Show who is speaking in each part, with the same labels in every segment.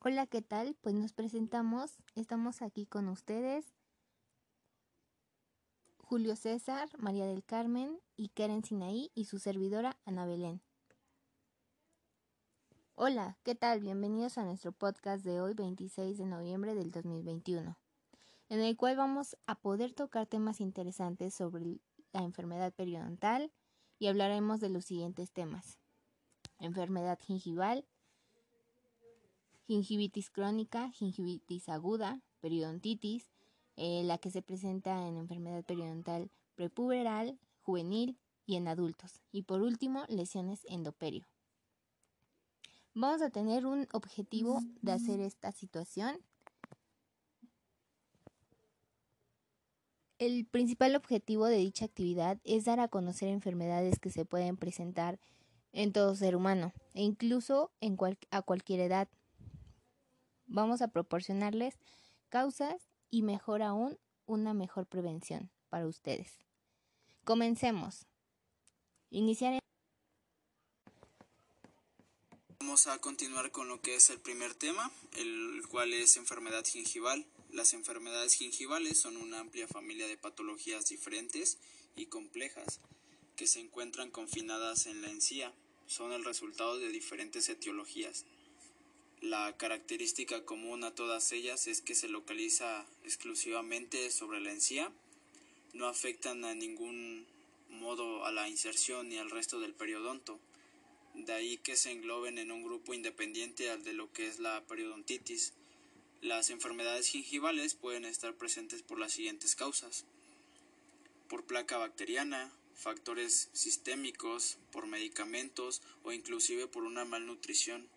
Speaker 1: Hola, ¿qué tal? Pues nos presentamos, estamos aquí con ustedes, Julio César, María del Carmen y Karen Sinaí y su servidora Ana Belén. Hola, ¿qué tal? Bienvenidos a nuestro podcast de hoy, 26 de noviembre del 2021, en el cual vamos a poder tocar temas interesantes sobre la enfermedad periodontal y hablaremos de los siguientes temas. Enfermedad gingival, gingivitis crónica, gingivitis aguda, periodontitis, eh, la que se presenta en enfermedad periodontal prepuberal, juvenil y en adultos. Y por último, lesiones endoperio. Vamos a tener un objetivo de hacer esta situación. El principal objetivo de dicha actividad es dar a conocer enfermedades que se pueden presentar en todo ser humano e incluso en a cualquier edad, Vamos a proporcionarles causas y mejor aún una mejor prevención para ustedes. Comencemos. Iniciar.
Speaker 2: Vamos a continuar con lo que es el primer tema, el cual es enfermedad gingival. Las enfermedades gingivales son una amplia familia de patologías diferentes y complejas que se encuentran confinadas en la encía. Son el resultado de diferentes etiologías, la característica común a todas ellas es que se localiza exclusivamente sobre la encía, no afectan a ningún modo a la inserción ni al resto del periodonto, de ahí que se engloben en un grupo independiente al de lo que es la periodontitis. Las enfermedades gingivales pueden estar presentes por las siguientes causas. Por placa bacteriana, factores sistémicos, por medicamentos o inclusive por una malnutrición.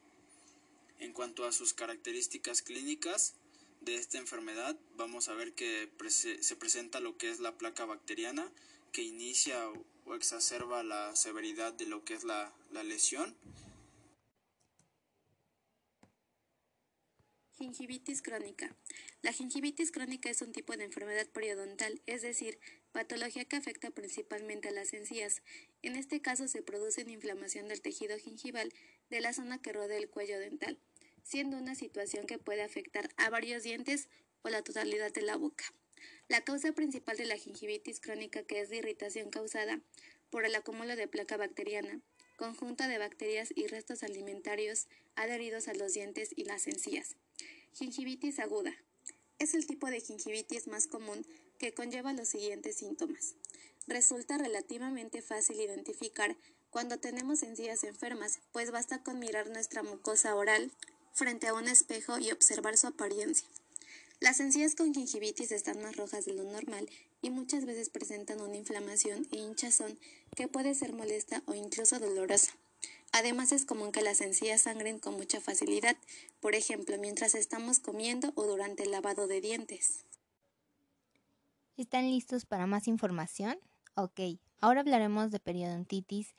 Speaker 2: En cuanto a sus características clínicas de esta enfermedad, vamos a ver que se presenta lo que es la placa bacteriana, que inicia o exacerba la severidad de lo que es la, la lesión.
Speaker 3: Gingivitis crónica. La gingivitis crónica es un tipo de enfermedad periodontal, es decir, patología que afecta principalmente a las encías. En este caso se produce una inflamación del tejido gingival de la zona que rodea el cuello dental siendo una situación que puede afectar a varios dientes o la totalidad de la boca. La causa principal de la gingivitis crónica que es de irritación causada por el acúmulo de placa bacteriana, conjunto de bacterias y restos alimentarios adheridos a los dientes y las encías. Gingivitis aguda. Es el tipo de gingivitis más común que conlleva los siguientes síntomas. Resulta relativamente fácil identificar cuando tenemos encías enfermas, pues basta con mirar nuestra mucosa oral, frente a un espejo y observar su apariencia. Las encías con gingivitis están más rojas de lo normal y muchas veces presentan una inflamación e hinchazón que puede ser molesta o incluso dolorosa. Además es común que las encías sangren con mucha facilidad, por ejemplo, mientras estamos comiendo o durante el lavado de dientes.
Speaker 1: ¿Están listos para más información? Ok, ahora hablaremos de periodontitis,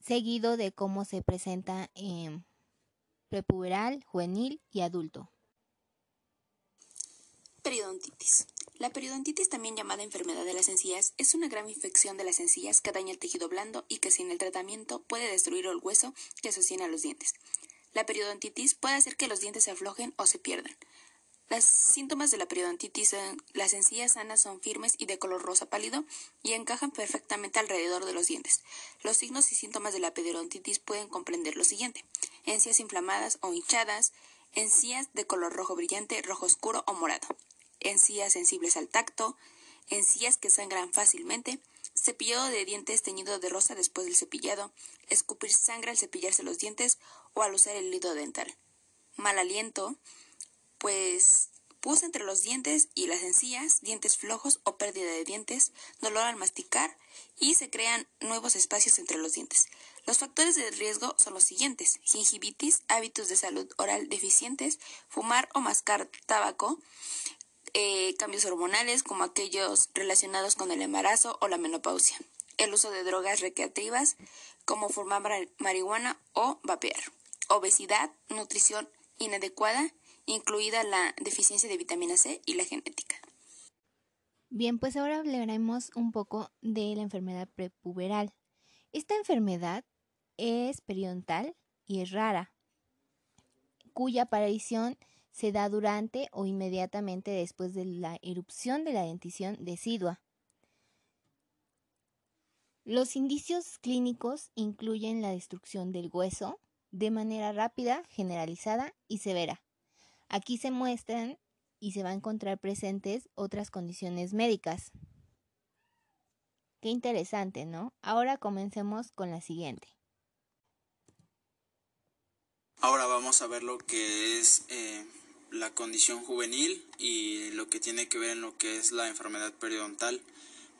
Speaker 1: seguido de cómo se presenta en prepuberal, juvenil y adulto.
Speaker 4: Periodontitis. La periodontitis, también llamada enfermedad de las encías, es una grave infección de las encías que daña el tejido blando y que sin el tratamiento puede destruir el hueso que sostiene a los dientes. La periodontitis puede hacer que los dientes se aflojen o se pierdan. Los síntomas de la periodontitis en las encías sanas son firmes y de color rosa pálido y encajan perfectamente alrededor de los dientes. Los signos y síntomas de la periodontitis pueden comprender lo siguiente: encías inflamadas o hinchadas, encías de color rojo brillante, rojo oscuro o morado, encías sensibles al tacto, encías que sangran fácilmente, cepillado de dientes teñido de rosa después del cepillado, escupir sangre al cepillarse los dientes o al usar el hilo dental, mal aliento, pues pus entre los dientes y las encías, dientes flojos o pérdida de dientes, dolor al masticar y se crean nuevos espacios entre los dientes. Los factores de riesgo son los siguientes: gingivitis, hábitos de salud oral deficientes, fumar o mascar tabaco, eh, cambios hormonales como aquellos relacionados con el embarazo o la menopausia, el uso de drogas recreativas como fumar marihuana o vapear, obesidad, nutrición inadecuada incluida la deficiencia de vitamina C y la genética.
Speaker 1: Bien, pues ahora hablaremos un poco de la enfermedad prepuberal. Esta enfermedad es periodontal y es rara. cuya aparición se da durante o inmediatamente después de la erupción de la dentición decidua. Los indicios clínicos incluyen la destrucción del hueso de manera rápida, generalizada y severa. Aquí se muestran y se va a encontrar presentes otras condiciones médicas. Qué interesante, ¿no? Ahora comencemos con la siguiente.
Speaker 2: Ahora vamos a ver lo que es eh, la condición juvenil y lo que tiene que ver en lo que es la enfermedad periodontal.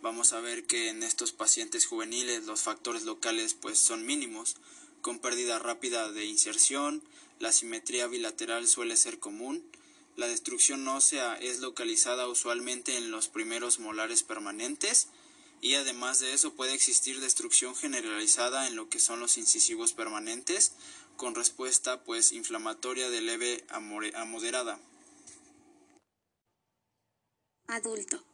Speaker 2: Vamos a ver que en estos pacientes juveniles los factores locales pues son mínimos, con pérdida rápida de inserción, la simetría bilateral suele ser común, la destrucción ósea es localizada usualmente en los primeros molares permanentes y además de eso puede existir destrucción generalizada en lo que son los incisivos permanentes con respuesta pues inflamatoria de leve a moderada.
Speaker 3: Adulto.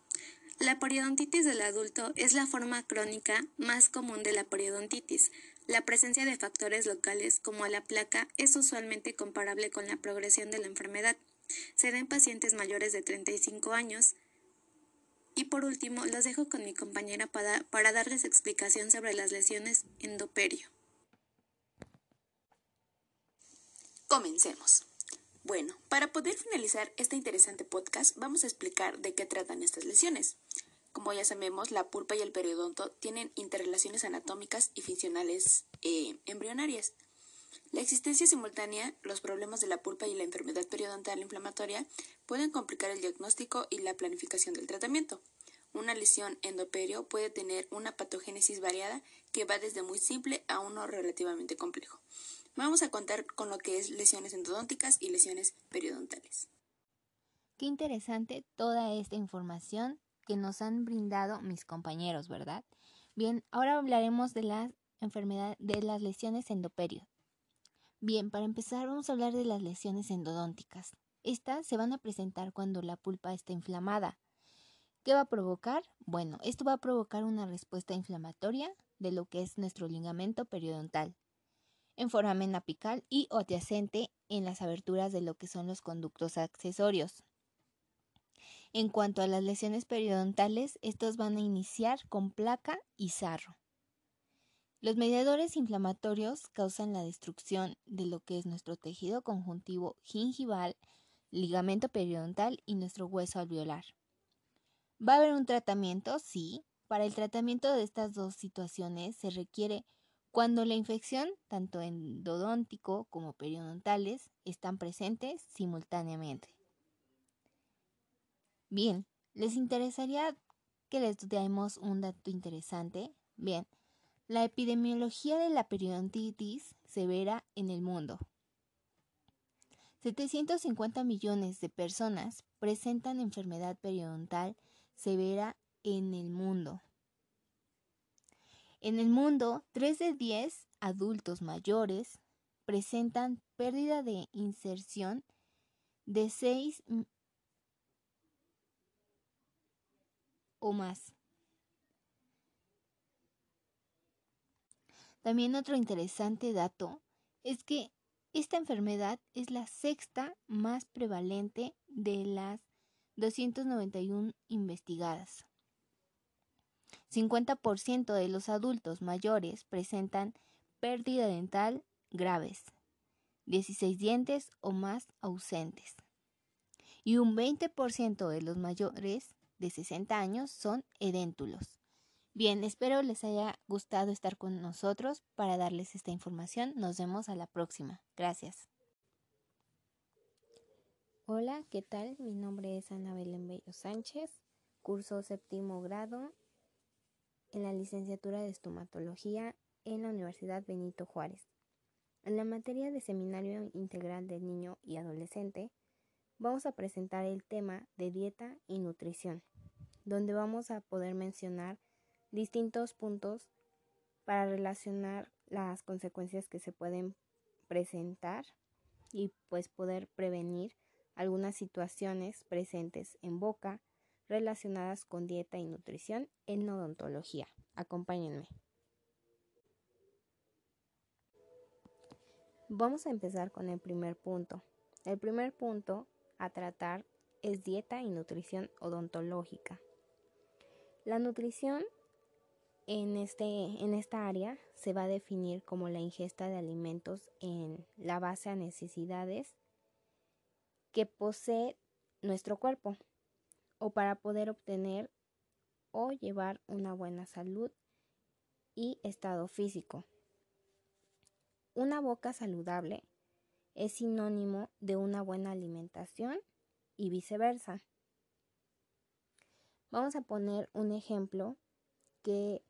Speaker 3: La periodontitis del adulto es la forma crónica más común de la periodontitis. La presencia de factores locales como la placa es usualmente comparable con la progresión de la enfermedad. Se da en pacientes mayores de 35 años. Y por último, los dejo con mi compañera para, para darles explicación sobre las lesiones endoperio.
Speaker 4: Comencemos. Bueno, para poder finalizar este interesante podcast, vamos a explicar de qué tratan estas lesiones. Como ya sabemos, la pulpa y el periodonto tienen interrelaciones anatómicas y funcionales eh, embrionarias. La existencia simultánea, los problemas de la pulpa y la enfermedad periodontal inflamatoria pueden complicar el diagnóstico y la planificación del tratamiento. Una lesión endoperio puede tener una patogénesis variada que va desde muy simple a uno relativamente complejo. Vamos a contar con lo que es lesiones endodónticas y lesiones periodontales.
Speaker 1: Qué interesante toda esta información que nos han brindado mis compañeros, ¿verdad? Bien, ahora hablaremos de las enfermedades de las lesiones endoperio. Bien, para empezar vamos a hablar de las lesiones endodónticas. Estas se van a presentar cuando la pulpa está inflamada. ¿Qué va a provocar? Bueno, esto va a provocar una respuesta inflamatoria de lo que es nuestro ligamento periodontal en foramen apical y adyacente en las aberturas de lo que son los conductos accesorios. En cuanto a las lesiones periodontales, estos van a iniciar con placa y sarro. Los mediadores inflamatorios causan la destrucción de lo que es nuestro tejido conjuntivo gingival, ligamento periodontal y nuestro hueso alveolar. ¿Va a haber un tratamiento? Sí. Para el tratamiento de estas dos situaciones se requiere cuando la infección, tanto endodóntico como periodontales, están presentes simultáneamente. Bien, ¿les interesaría que les demos un dato interesante? Bien, la epidemiología de la periodontitis severa en el mundo. 750 millones de personas presentan enfermedad periodontal severa en el mundo. En el mundo, 3 de 10 adultos mayores presentan pérdida de inserción de 6 o más. También otro interesante dato es que esta enfermedad es la sexta más prevalente de las 291 investigadas. 50% de los adultos mayores presentan pérdida dental graves, 16 dientes o más ausentes. Y un 20% de los mayores de 60 años son edéntulos. Bien, espero les haya gustado estar con nosotros para darles esta información. Nos vemos a la próxima. Gracias. Hola, ¿qué tal? Mi nombre es Ana Belén Bello Sánchez, curso séptimo grado en la licenciatura de estomatología en la Universidad Benito Juárez. En la materia de Seminario Integral del Niño y Adolescente, vamos a presentar el tema de dieta y nutrición, donde vamos a poder mencionar distintos puntos para relacionar las consecuencias que se pueden presentar y pues poder prevenir algunas situaciones presentes en boca, relacionadas con dieta y nutrición en odontología. Acompáñenme. Vamos a empezar con el primer punto,
Speaker 5: El primer punto a tratar es dieta y nutrición odontológica. La nutrición en, este, en esta área se va a definir como la ingesta de alimentos en la base a necesidades que posee nuestro cuerpo o para poder obtener o llevar una buena salud y estado físico. Una boca saludable es sinónimo de una buena alimentación y viceversa. Vamos a poner un ejemplo que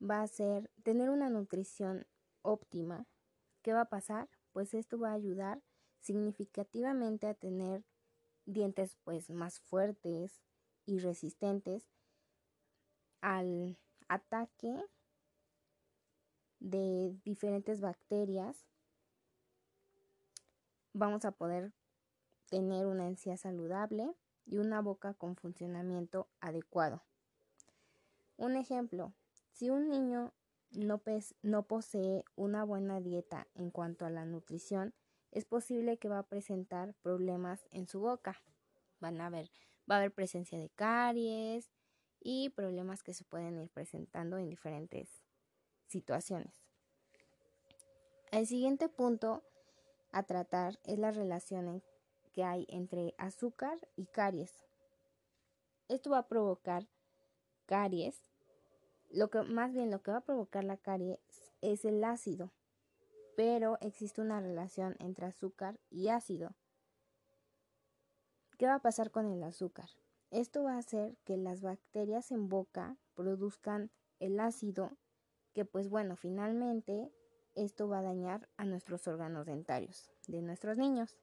Speaker 5: va a ser tener una nutrición óptima. ¿Qué va a pasar? Pues esto va a ayudar significativamente a tener dientes pues más fuertes y resistentes al ataque de diferentes bacterias. Vamos a poder tener una encía saludable y una boca con funcionamiento adecuado. Un ejemplo, si un niño no, no, posee una buena dieta en cuanto a la nutrición, es posible que va a presentar problemas en su boca. Van a ver, va a haber presencia de caries y problemas que se pueden ir presentando en diferentes situaciones. El siguiente punto a tratar es la relación que hay entre azúcar y caries. Esto va a provocar caries lo que más bien lo que va a provocar la caries es el ácido, pero existe una relación entre azúcar y ácido. ¿Qué va a pasar con el azúcar? Esto va a hacer que las bacterias en boca produzcan el ácido, que pues bueno, finalmente esto va a dañar a nuestros órganos dentarios de nuestros niños.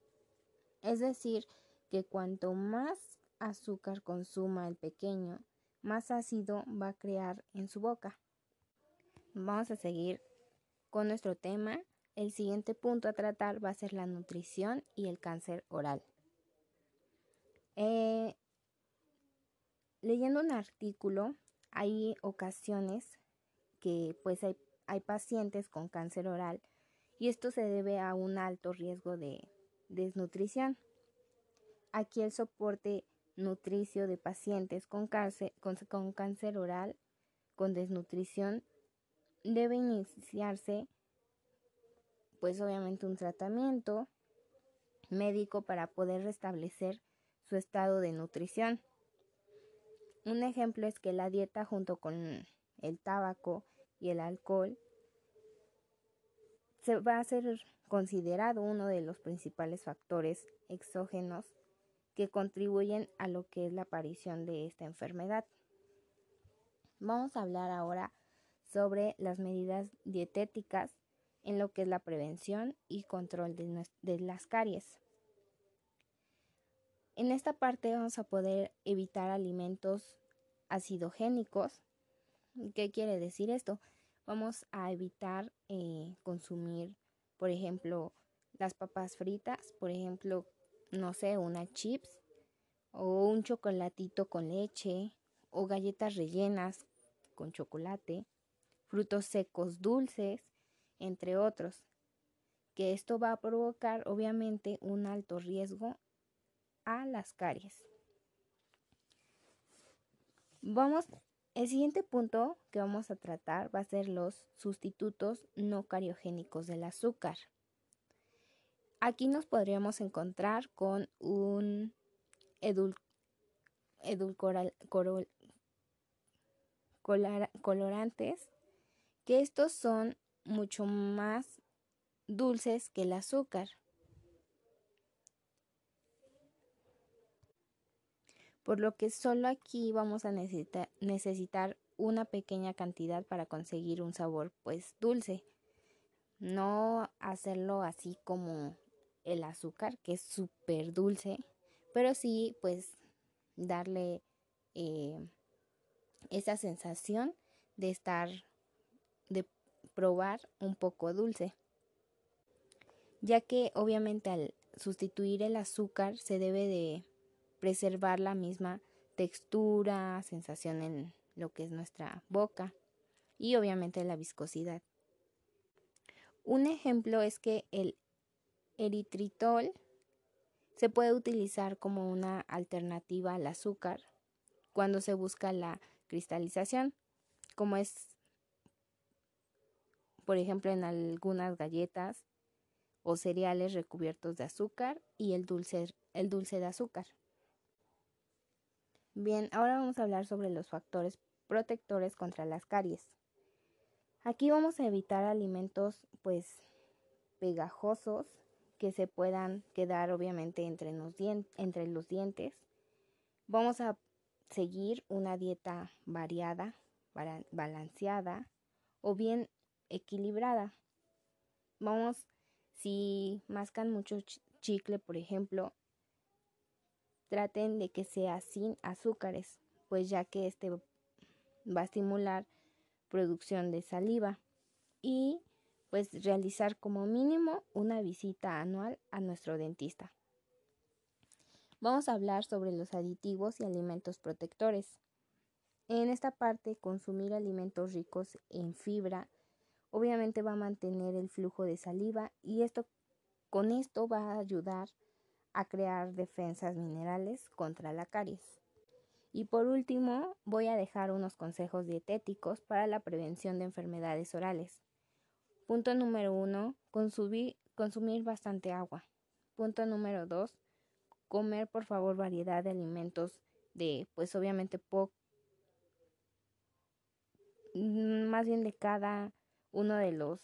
Speaker 5: Es decir, que cuanto más azúcar consuma el pequeño, más ácido va a crear en su boca. Vamos a seguir con nuestro tema. El siguiente punto a tratar va a ser la nutrición y el cáncer oral. Eh, leyendo un artículo, hay ocasiones que pues hay, hay pacientes con cáncer oral y esto se debe a un alto riesgo de desnutrición. Aquí el soporte nutricio de pacientes con cáncer, con, cáncer oral, con desnutrición, debe iniciarse pues obviamente un tratamiento médico para poder restablecer su estado de nutrición. Un ejemplo es que la dieta junto con el tabaco y el alcohol se va a ser considerado uno de los principales factores exógenos que contribuyen a lo que es la aparición de esta enfermedad. Vamos a hablar ahora sobre las medidas dietéticas en lo que es la prevención y control de, las caries. En esta parte vamos a poder evitar alimentos acidogénicos. ¿Qué quiere decir esto? Vamos a evitar eh, consumir, por ejemplo, las papas fritas, por ejemplo, no sé, una chips o un chocolatito con leche o galletas rellenas con chocolate, frutos secos dulces, entre otros, que esto va a provocar obviamente un alto riesgo a las caries. Vamos, el siguiente punto que vamos a tratar va a ser los sustitutos no cariogénicos del azúcar. Aquí nos podríamos encontrar con un colorantes, que estos son mucho más dulces que el azúcar. Por lo que solo aquí vamos a necesitar, una pequeña cantidad para conseguir un sabor pues dulce. No hacerlo así como el azúcar, que es súper dulce, pero sí, pues, darle eh, esa sensación de estar, de probar un poco dulce, ya que obviamente al sustituir el azúcar se debe de preservar la misma textura, sensación en lo que es nuestra boca y obviamente la viscosidad. Un ejemplo es que el eritritol se puede utilizar como una alternativa al azúcar cuando se busca la cristalización, como es, por ejemplo, en algunas galletas o cereales recubiertos de azúcar y el dulce, el dulce de azúcar. Bien, ahora vamos a hablar sobre los factores protectores contra las caries. Aquí vamos a evitar alimentos pues pegajosos que se puedan quedar obviamente entre los, entre los dientes. Vamos a seguir una dieta variada, balanceada o bien equilibrada. Vamos, si mascan mucho chicle, por ejemplo, traten de que sea sin azúcares, pues ya que este va a estimular producción de saliva y pues realizar como mínimo una visita anual a nuestro dentista. Vamos a hablar sobre los aditivos y alimentos protectores. En esta parte, consumir alimentos ricos en fibra obviamente va a mantener el flujo de saliva y esto con esto va a ayudar a crear defensas minerales contra la caries. Y por último, voy a dejar unos consejos dietéticos para la prevención de enfermedades orales. Punto número uno, consumir, consumir bastante agua. Punto número dos, comer por favor variedad de alimentos de, pues obviamente, poco, más bien de cada uno de los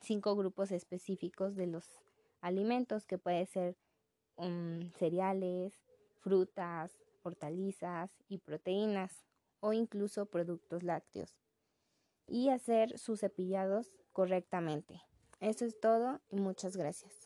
Speaker 5: cinco grupos específicos de los alimentos que puede ser Um, cereales, frutas, hortalizas y proteínas o incluso productos lácteos y hacer sus cepillados correctamente. Eso es todo y muchas gracias.